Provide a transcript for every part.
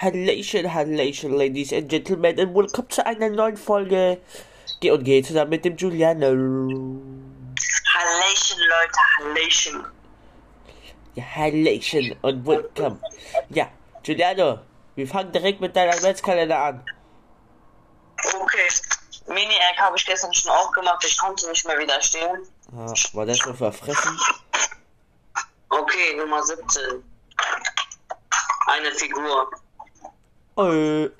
Hallation, Hallation, Ladies and Gentlemen, und willkommen zu einer neuen Folge G und G zusammen mit dem Giuliano. Hallation, Leute, Hallation. Ja, Hallation und willkommen. Ja, Giuliano, wir fangen direkt mit deinem Adventskalender an. Okay. Mini-Egg habe ich gestern schon aufgemacht, ich konnte nicht mehr widerstehen. Ah, war das schon verfressen? Okay, Nummer 17. Eine Figur. Äh.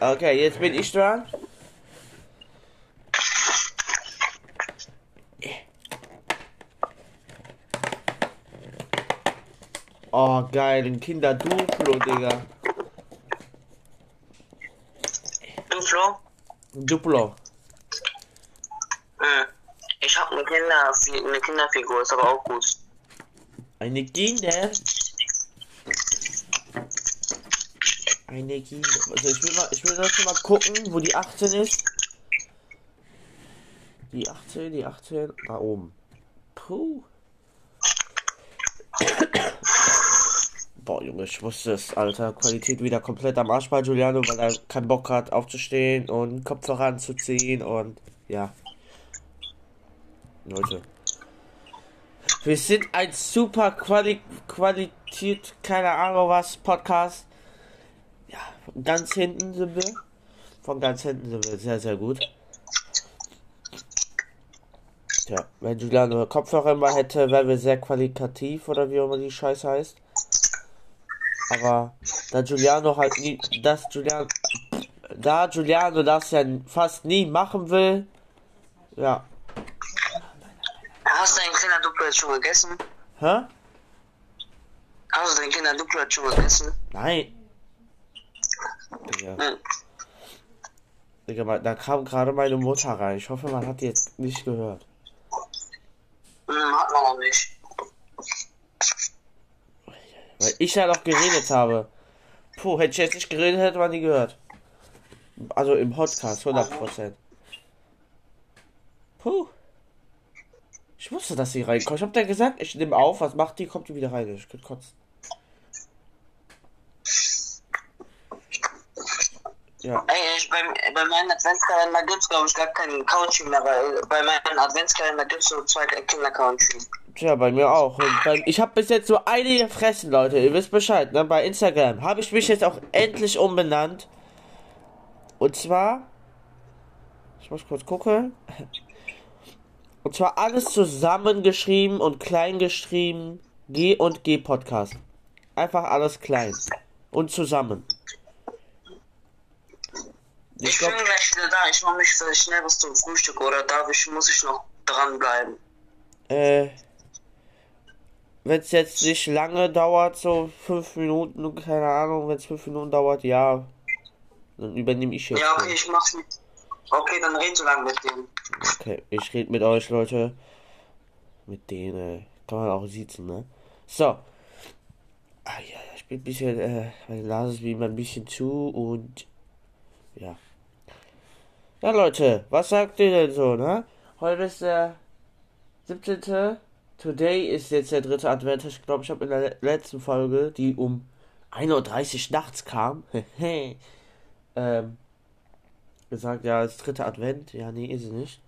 Okay, jetzt bin ich dran. Oh, geil, ein Kinder-Duplo, Digga. Du, Flo? Ein Duplo. Hm. Ich habe eine, Kinder eine Kinderfigur, ist aber auch gut. Eine Kinder. Eine Kinder. Also ich will mal, ich will noch mal gucken, wo die 18 ist. Die 18, die 18, da oben. Puh. Boah, Junge, ich wusste es, Alter. Qualität wieder komplett am Arsch bei Giuliano, weil er keinen Bock hat aufzustehen und Kopfhörer anzuziehen und ja. Leute. Wir sind ein super Quali Qualität, keine Ahnung was, Podcast. Ja, von ganz hinten sind wir. Von ganz hinten sind wir sehr, sehr gut. Tja, wenn Juliano Kopfhörer mal hätte, wären wir sehr qualitativ oder wie auch immer die Scheiße heißt. Aber da Giuliano halt nie, das Giuliano, da Giuliano das ja fast nie machen will, ja. Hast du dein Kinder Duplo jetzt schon gegessen? Hä? Hast du dein Kinder Duplo jetzt schon gegessen? Nein. Digga. Hm. Digga, da kam gerade meine Mutter rein. Ich hoffe, man hat die jetzt nicht gehört. Hm, hat man noch nicht. Weil ich ja noch geredet habe. Puh, hätte ich jetzt nicht geredet, hätte man die gehört. Also im Podcast, 100%. Puh. Ich wusste, dass sie reinkommt. Ich hab dir gesagt, ich nehme auf, was macht die, kommt die wieder rein. Ich könnte kotzen. Ja. Ey, ich, bei, bei meinem Adventskalender gibt's glaube ich gar keinen Country mehr, weil bei meinem Adventskalender gibt's so zwei Kinder-Country. Tja, bei mir auch. Bei, ich habe bis jetzt so einige gefressen, Leute. Ihr wisst Bescheid, ne? Bei Instagram habe ich mich jetzt auch endlich umbenannt. Und zwar. Ich muss kurz gucken. Und zwar alles zusammengeschrieben und klein geschrieben. G und G Podcast. Einfach alles klein. Und zusammen. Ich, Ich bin glaub, gleich wieder da, ich mache mich vielleicht schnell was zum Frühstück oder darf ich, muss ich noch dranbleiben? äh. Wenn es jetzt nicht lange dauert, so fünf Minuten, keine Ahnung, wenn es fünf Minuten dauert, ja. Dann übernehme ich jetzt. Ja, okay, ich mach's mit. Okay, dann red so lange mit dem. Okay, ich rede mit euch, Leute. Mit denen, äh, kann man auch sitzen, ne? So. Ah, ja, ich bin ein bisschen, äh, meine Nase ist wie immer ein bisschen zu und, ja. Ja, Leute, was sagt ihr denn so, ne? Heute ist der 17. Today ist jetzt der dritte Advent. Ich glaube, ich habe in der letzten Folge, die um 1.30 Uhr nachts kam, ähm, gesagt, ja, ist dritter Advent. Ja, nee, ist es nicht.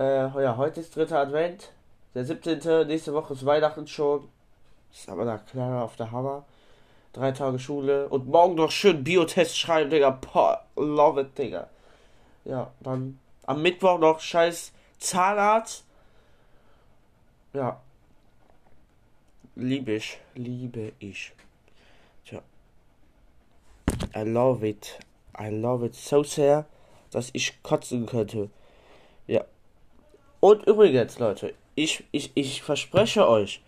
Äh, ja, heute ist dritter Advent. Der 17. Nächste Woche ist Weihnachten schon. Ist aber da klar auf der Hammer. Drei Tage Schule. Und morgen noch schön Biotest schreiben, Digga. Boah, love it, Digga. Ja, dann am Mittwoch noch scheiß Zahnarzt. Ja. Liebe ich. Liebe ich. Tja. I love it. I love it so sehr, dass ich kotzen könnte. Ja. Und übrigens, Leute, ich, ich, ich verspreche euch,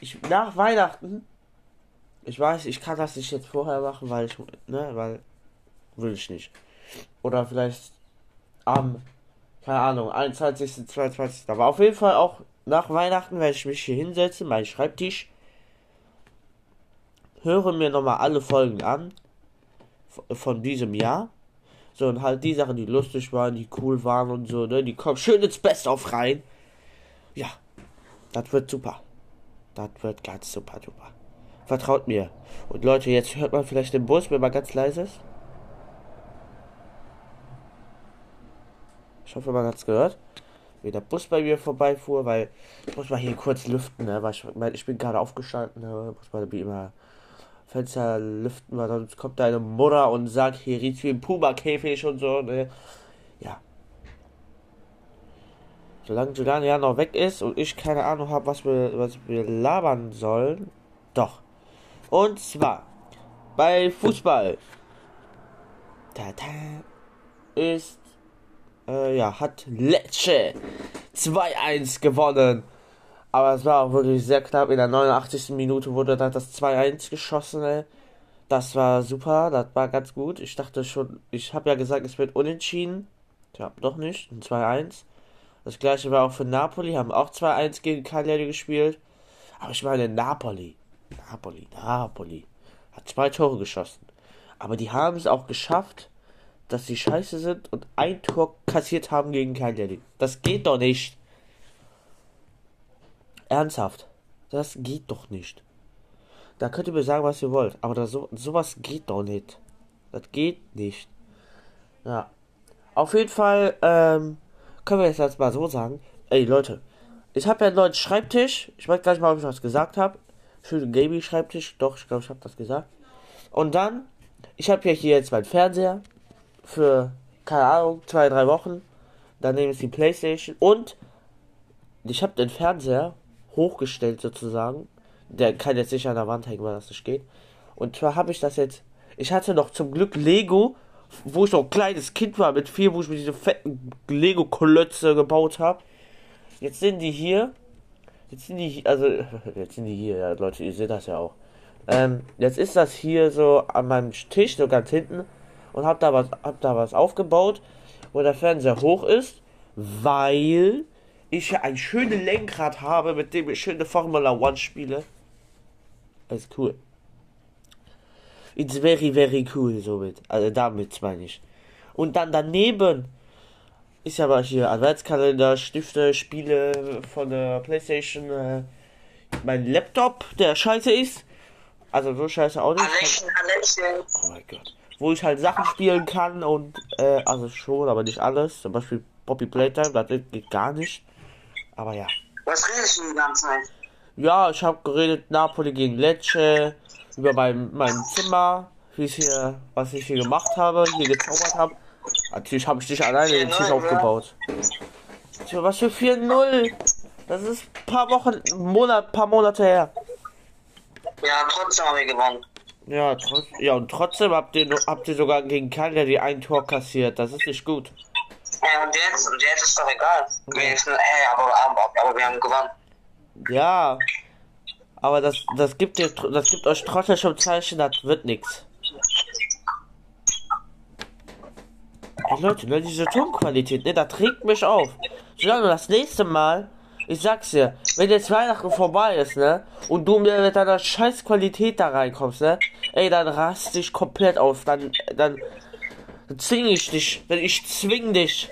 ich, nach Weihnachten, ich weiß, ich kann das nicht jetzt vorher machen, weil ich, ne, weil, will ich nicht. Oder vielleicht am, keine Ahnung, 21., 22. Aber auf jeden Fall auch nach Weihnachten werde ich mich hier hinsetzen, meinen Schreibtisch, höre mir nochmal alle Folgen an von diesem Jahr. So, und halt die Sachen, die lustig waren, die cool waren und so, ne, die kommen schön ins Best auf rein. Ja, das wird super. Das wird ganz super, super. Vertraut mir. Und Leute, jetzt hört man vielleicht den Bus, wenn man ganz leise ist. Ich hoffe, man hat es gehört. Wie der Bus bei mir vorbeifuhr, weil ich muss mal hier kurz lüften, ne? Weil ich, weil ich bin gerade aufgestanden, ne? muss mal wie immer Fenster lüften, weil sonst kommt deine Mutter und sagt, hier riecht wie ein Puma-Käfig und so, ne? Ja. Solange Julian ja noch weg ist und ich keine Ahnung habe, was wir, was wir labern sollen. Doch. Und zwar bei Fußball. Tata ist äh, ja, hat Lecce 2-1 gewonnen. Aber es war auch wirklich sehr knapp. In der 89. Minute wurde dann das 2-1 geschossen. Ey. Das war super, das war ganz gut. Ich dachte schon, ich habe ja gesagt, es wird unentschieden. Ja, doch nicht. Ein 2-1. Das gleiche war auch für Napoli, haben auch 2-1 gegen Cagliari gespielt. Aber ich meine, Napoli. Napoli, Napoli. Hat zwei Tore geschossen. Aber die haben es auch geschafft, dass sie scheiße sind und ein Tor kassiert haben gegen Cagliari. Das geht doch nicht. Ernsthaft. Das geht doch nicht. Da könnt ihr mir sagen, was ihr wollt. Aber das, so, sowas geht doch nicht. Das geht nicht. Ja. Auf jeden Fall, ähm, können wir jetzt mal so sagen. Ey, Leute. Ich habe ja einen neuen Schreibtisch. Ich weiß gar nicht mal, ob ich was gesagt habe. Schönen Gaming-Schreibtisch. Doch, ich glaube, ich habe das gesagt. Und dann, ich habe ja hier jetzt meinen Fernseher für, keine Ahnung, zwei, drei Wochen. Daneben ist die Playstation und ich habe den Fernseher hochgestellt sozusagen. Der kann jetzt nicht an der Wand hängen, weil das nicht geht. Und zwar habe ich das jetzt. Ich hatte noch zum Glück Lego, wo ich noch ein kleines Kind war mit vier, wo ich mir diese fetten Lego-Klötze gebaut habe. Jetzt sind die hier. Jetzt sind die hier, also jetzt sind die hier, ja, Leute, ihr seht das ja auch. Ähm, jetzt ist das hier so an meinem Tisch, so ganz hinten und habe da was, hab da was aufgebaut, wo der Fernseher hoch ist, weil ich ja ein schönes Lenkrad habe, mit dem ich schöne Formula One spiele. Das ist cool. It's very, very cool, somit. Also damit meine ich. Und dann daneben ist aber hier Adventskalender, Stifte, Spiele von der Playstation, äh, mein Laptop, der scheiße ist. Also so scheiße auch nicht. Hallöchen, Hallöchen. Oh mein Gott wo ich halt Sachen spielen kann und äh, also schon, aber nicht alles. Zum Beispiel Poppy Playtime, das geht gar nicht. Aber ja. Was redest du die ganze Zeit? Ja, ich habe geredet Napoli gegen Lecce, über mein, mein Zimmer, wie ich hier, was ich hier gemacht habe, hier gezaubert habe. Natürlich habe ich dich alleine den Tisch aufgebaut. Tja, was für 4-0? Das ist ein paar Wochen, Monat, paar Monate her. Ja, trotzdem haben wir gewonnen. Ja, trotz, ja, und trotzdem habt ihr, habt ihr sogar gegen Cagliari ein Tor kassiert. Das ist nicht gut. Ja, und jetzt, und jetzt ist doch egal. Ja. hey, aber, aber, aber, wir haben gewonnen. Ja, aber das, das gibt dir, das gibt euch trotzdem schon Zeichen, das wird nichts. Hey Leute, ne, diese Tonqualität, ne, das trägt mich auf. Solange das nächste Mal ich sag's dir, wenn jetzt Weihnachten vorbei ist, ne? Und du mit deiner scheiß Qualität da reinkommst, ne? Ey, dann rast dich komplett auf. Dann, dann, dann zwing ich dich, wenn ich zwing dich,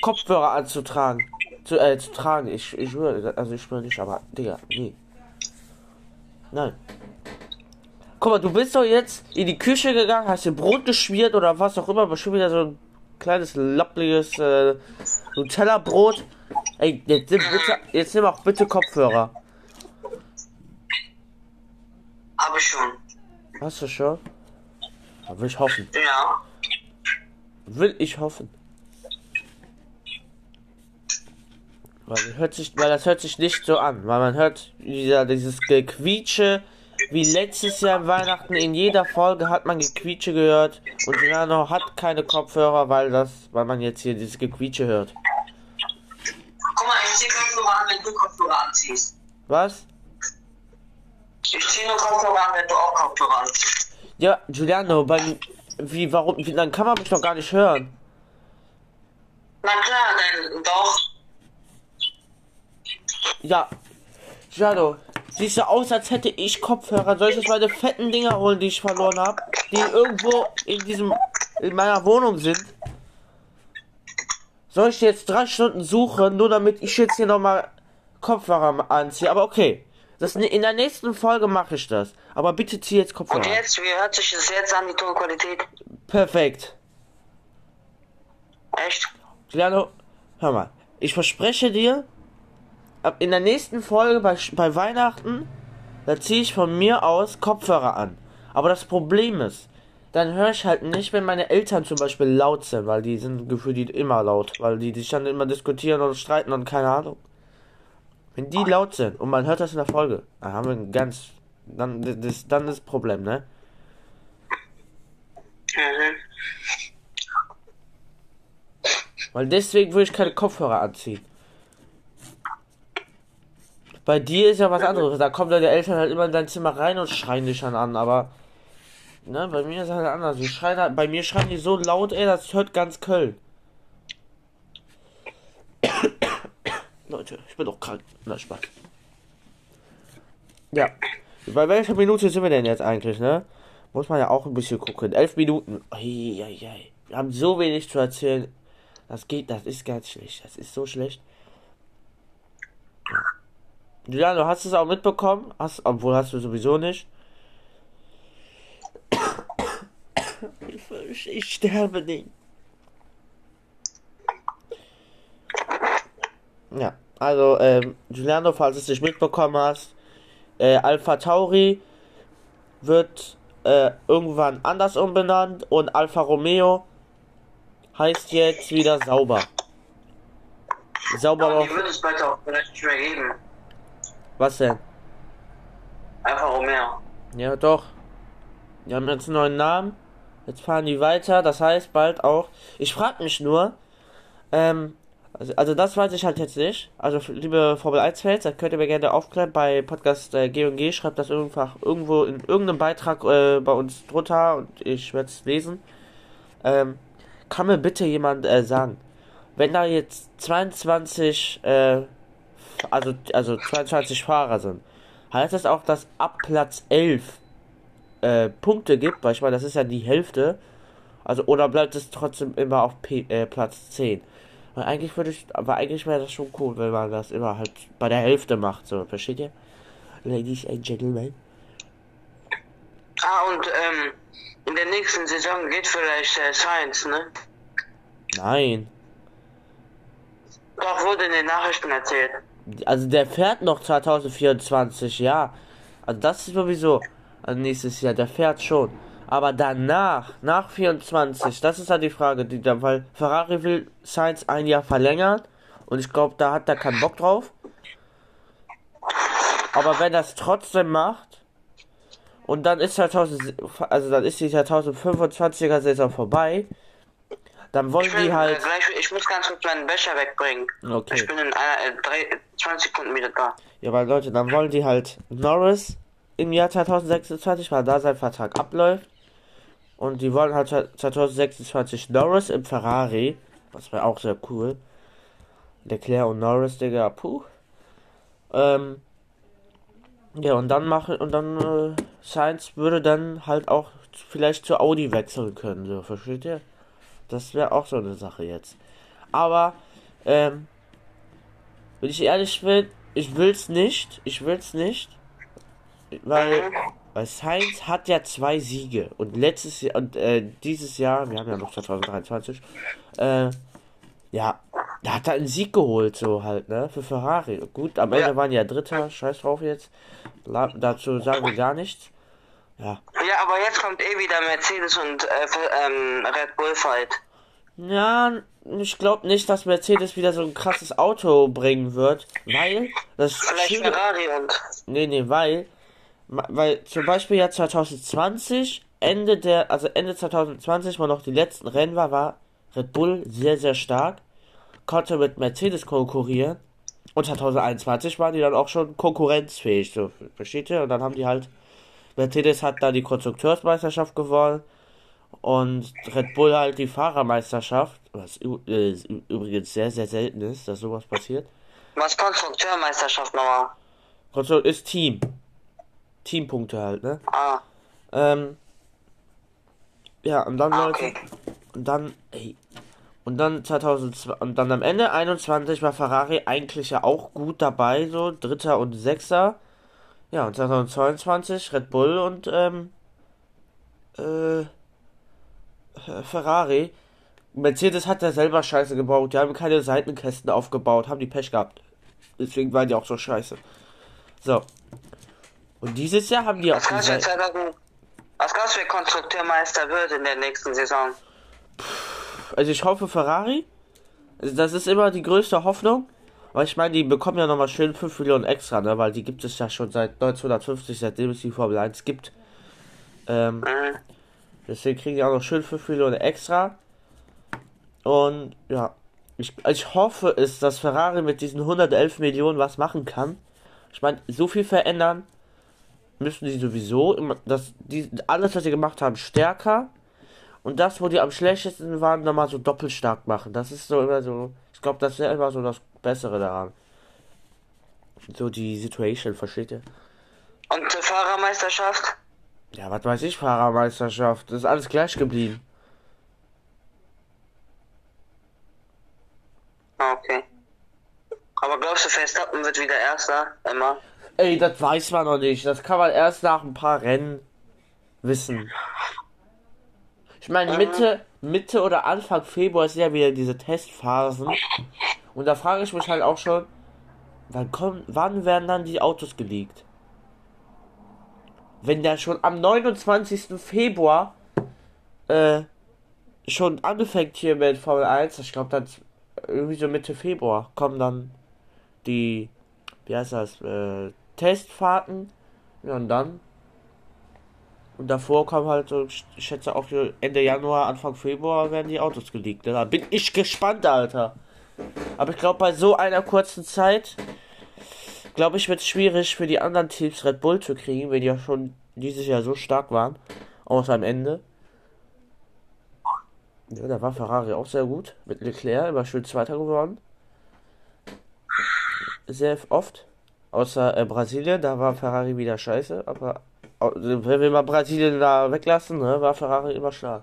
Kopfhörer anzutragen. Zu, äh, zu tragen. Ich, ich schwöre, also ich schwöre nicht, aber, Digga, nee. Nein. Guck mal, du bist doch jetzt in die Küche gegangen, hast dir Brot geschmiert oder was auch immer, schon wieder so ein kleines, lappliges äh, Nutella-Brot. Ey, jetzt nimm, bitte, jetzt nimm auch bitte Kopfhörer. Hab ich schon. Hast du schon? Da will ich hoffen. Ja. Will ich hoffen. Weil, hört sich, weil das hört sich nicht so an, weil man hört dieser, dieses Gequietsche, wie letztes Jahr Weihnachten in jeder Folge hat man Gequietsche gehört und Milano hat keine Kopfhörer, weil das, weil man jetzt hier dieses Gequietsche hört. Guck mal, ich zieh Kopfhörer an, wenn du Kopfhörer anziehst. Was? Ich zieh nur Kopfhörer an, wenn du auch Kopfhörer anziehst. Ja, Giuliano, bei, wie, warum, wie, dann kann man mich doch gar nicht hören. Na klar, dann doch. Ja, Giuliano, siehst du aus, als hätte ich Kopfhörer. Soll ich jetzt meine fetten Dinger holen, die ich verloren habe? Die irgendwo in diesem, in meiner Wohnung sind? Soll ich jetzt drei Stunden suchen, nur damit ich jetzt hier nochmal Kopfhörer anziehe? Aber okay. Das, in der nächsten Folge mache ich das. Aber bitte zieh jetzt Kopfhörer. Und jetzt, wie hört sich das jetzt an, die Tonqualität? Perfekt. Echt? Giuliano, hör mal. Ich verspreche dir, ab in der nächsten Folge bei, bei Weihnachten, da ziehe ich von mir aus Kopfhörer an. Aber das Problem ist, dann höre ich halt nicht, wenn meine Eltern zum Beispiel laut sind, weil die sind gefühlt immer laut, weil die sich dann immer diskutieren und streiten und keine Ahnung. Wenn die laut sind und man hört das in der Folge, dann haben wir ein ganz, dann das, dann ist das Problem, ne? Mhm. Weil deswegen würde ich keine Kopfhörer anziehen. Bei dir ist ja was anderes. Da kommen deine Eltern halt immer in dein Zimmer rein und schreien dich dann an, aber. Ne, bei mir ist halt anders. Die schreien halt, bei mir schreien die so laut, ey, das hört ganz Köln. Leute, ich bin doch krank. Na, Spaß. Ja. Bei welcher Minute sind wir denn jetzt eigentlich, ne? Muss man ja auch ein bisschen gucken. Elf Minuten. Eieiei. Wir haben so wenig zu erzählen. Das geht, das ist ganz schlecht. Das ist so schlecht. Ja, du hast es auch mitbekommen. Hast, obwohl hast du sowieso nicht. Ich, ich sterbe nicht. Ja, also, ähm, Giuliano, falls du es nicht mitbekommen hast, äh, Alpha Tauri wird äh, irgendwann anders umbenannt und Alfa Romeo heißt jetzt wieder sauber. Sauber Aber die würde es bald auch vielleicht nicht mehr geben. Was denn? Einfach Romeo. Ja, doch. Die haben jetzt einen neuen Namen. Jetzt fahren die weiter. Das heißt bald auch. Ich frage mich nur. Ähm, also, also das weiß ich halt jetzt nicht. Also liebe Formel 1 Fans, da könnt ihr mir gerne aufklären bei Podcast äh, G&G. Schreibt das einfach irgendwo in irgendeinem Beitrag äh, bei uns drunter und ich werde es lesen. Ähm, kann mir bitte jemand äh, sagen, wenn da jetzt 22 äh, also, also 22 Fahrer sind, heißt das auch, dass ab Platz 11 äh, Punkte gibt, weil ich meine, das ist ja die Hälfte. Also, oder bleibt es trotzdem immer auf P äh, Platz 10? Weil eigentlich würde ich, aber eigentlich wäre das schon cool, wenn man das immer halt bei der Hälfte macht, so, versteht ihr? Ladies and Gentlemen. Ah, und ähm, in der nächsten Saison geht vielleicht äh, Science, ne? Nein. Doch, wurde in den Nachrichten erzählt. Also der fährt noch 2024, ja. Also das ist sowieso also nächstes Jahr, der fährt schon. Aber danach, nach 24, das ist halt die Frage, die da, weil Ferrari will Sainz ein Jahr verlängern und ich glaube, da hat er keinen Bock drauf. Aber wenn er es trotzdem macht und dann ist 2000, also dann ist die 2025er Saison vorbei, dann wollen bin, die äh, halt. gleich, ich muss ganz kurz meinen Becher wegbringen. Okay. Ich bin in einer, äh, drei, 20 Sekunden wieder da. Ja, weil Leute, dann wollen die halt Norris im Jahr 2026, weil da sein Vertrag abläuft. Und die wollen halt 2026 Norris im Ferrari. Das wäre auch sehr cool. Leclerc und Norris, Digga, puh. Ähm, ja, und dann machen, und dann, äh, Sainz würde dann halt auch vielleicht zu Audi wechseln können, so, versteht ihr? Das wäre auch so eine Sache jetzt. Aber, ähm, wenn ich ehrlich bin, ich will's nicht. Ich will's nicht. Weil, weil Sainz hat ja zwei Siege. Und letztes Jahr, und äh, dieses Jahr, wir haben ja noch 2023, äh, ja, da hat er einen Sieg geholt, so halt, ne, für Ferrari. Gut, am Ende Ja. waren ja Dritter, scheiß drauf jetzt. La dazu sagen wir gar nichts. Ja. Ja, aber jetzt kommt eh wieder Mercedes und äh, ähm, Red Bull Fight. Ja, ich glaube nicht, dass Mercedes wieder so ein krasses Auto bringen wird, weil das Vielleicht Schöne- Ferrari und. Nee, nee, weil, weil zum Beispiel ja 2020, Ende der, also Ende 2020, wo noch die letzten Rennen war, war Red Bull sehr, sehr stark, konnte mit Mercedes konkurrieren und 2021 waren die dann auch schon konkurrenzfähig, so, versteht ihr? Und dann haben die halt, Mercedes hat da die Konstrukteursmeisterschaft gewonnen und Red Bull halt die Fahrermeisterschaft, was äh, übrigens sehr, sehr selten ist, dass sowas passiert. Was Konstrukteurmeisterschaft nochmal? Konstrukt ist Team. Teampunkte halt, ne? Ah, Ähm, ja, und dann, Ah, Leute, okay. und dann, ey, und dann 2002, und dann am Ende 21 war Ferrari eigentlich ja auch gut dabei, so, Dritter und Sechster. Ja, und 2022 Red Bull und ähm, äh, Ferrari. Mercedes hat ja selber Scheiße gebaut. Die haben keine Seitenkästen aufgebaut, haben die Pech gehabt. Deswegen waren die auch so scheiße. So. Und dieses Jahr haben die auch Was glaubst du, Seiten. 2000 was glaubst du, wer Konstrukteurmeister wird in der nächsten Saison? Also ich hoffe Ferrari. Also das ist immer die größte Hoffnung. Weil ich meine, die bekommen ja nochmal schön 5 Millionen extra, ne? Weil die gibt es ja schon seit 1950, seitdem es die Formel 1 gibt. Ähm, Mhm. deswegen kriegen die auch noch schön 5 Millionen extra. Und ja, ich, ich hoffe es, dass Ferrari mit diesen 111 Millionen was machen kann. Ich meine, so viel verändern müssen die sowieso. Immer- Das, die, alles, was sie gemacht haben, stärker. Und das, wo die am schlechtesten waren, nochmal so doppelt stark machen. Das ist so immer so. Ich glaube, das wäre immer so das Bessere daran. So die Situation, versteht ihr? Und die Fahrermeisterschaft? Ja, was weiß ich, Fahrermeisterschaft. Das ist alles gleich geblieben. Ah, Okay. Aber glaubst du, Verstappen wird wieder Erster? Immer? Ey, das weiß man noch nicht. Das kann man erst nach ein paar Rennen wissen. Ich meine, Mitte, Mitte oder Anfang Februar ist ja wieder diese Testphasen. Und da frage ich mich halt auch schon, wann kommen, wann werden dann die Autos geleakt? Wenn der schon am 29. Februar äh, schon anfängt hier mit Formel 1, ich glaube dann irgendwie so Mitte Februar kommen dann die, wie heißt das, äh, Testfahrten. Ja, und dann. Und davor kommen halt so, ich schätze auch Ende Januar, Anfang Februar werden die Autos geleakt. Da bin ich gespannt, Alter. Aber ich glaube, bei so einer kurzen Zeit, glaube ich, wird es schwierig für die anderen Teams Red Bull zu kriegen, wenn die ja schon dieses Jahr so stark waren. Außer am Ende. Ja, da war Ferrari auch sehr gut. Mit Leclerc immer schön Zweiter geworden. Sehr oft. Außer äh, Brasilien, da war Ferrari wieder scheiße. Aber wenn wir mal Brasilien da weglassen, ne, war Ferrari immer stark.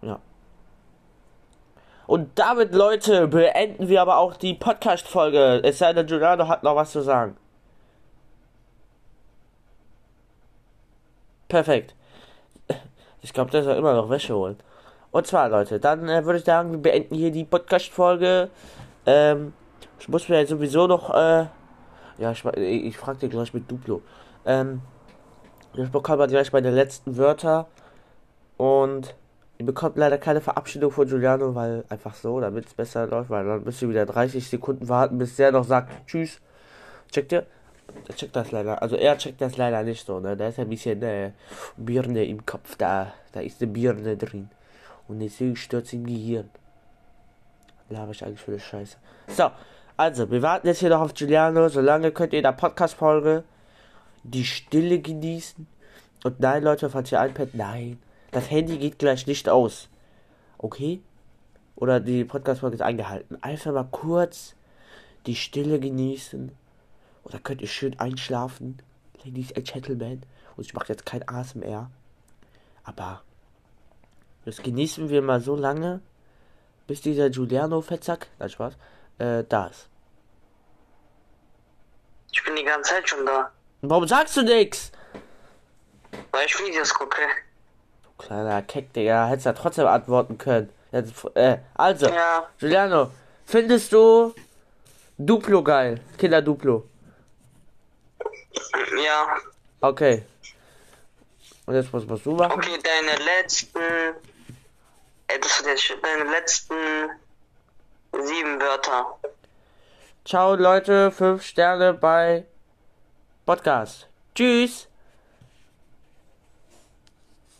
Ja. Und damit, Leute, beenden wir aber auch die Podcast-Folge. Es sei denn, Giuliano hat noch was zu sagen. Perfekt. Ich glaube, der soll immer noch Wäsche holen. Und zwar, Leute, dann äh, würde ich sagen, wir beenden hier die Podcast-Folge. Ähm, ich muss mir sowieso noch, äh, ja, ich, ich, ich frag dir gleich mit Duplo. Ähm, ich bekomme gleich meine letzten Wörter. Und ihr bekommt leider keine Verabschiedung von Giuliano, weil einfach so, damit es besser läuft, weil dann müsst ihr wieder 30 Sekunden warten, bis der noch sagt Tschüss. Checkt ihr? Der checkt das leider. Also er checkt das leider nicht so, ne? Da ist ein bisschen äh, Birne im Kopf da. Da ist eine Birne drin. Und deswegen stürzt im Gehirn. Laber ich eigentlich für eine Scheiße. So, also, wir warten jetzt hier noch auf Giuliano. Solange könnt ihr in der Podcast-Folge die Stille genießen. Und nein, Leute, falls ihr iPad, nein. Das Handy geht gleich nicht aus. Okay? Oder die Podcast-Folge ist eingehalten. Einfach mal kurz die Stille genießen. Oder könnt ihr schön einschlafen. Ladies and Gentlemen. Und ich mache jetzt kein ASMR. Aber das genießen wir mal so lange, bis dieser Giuliano Fettsack, nein Spaß, äh, da ist. Ich bin die ganze Zeit schon da. Und warum sagst du nix? Weil ich Videos gucke. Kleiner Keck, Digga, hättest ja trotzdem antworten können. Jetzt, äh, also, Ja. Giuliano, findest du Duplo geil? Kinder Duplo. Ja. Okay. Und jetzt was musst du machen? Okay, deine letzten. Ey, das deine letzten sieben Wörter. Ciao Leute, 5 Sterne bei Podcast. Tschüss.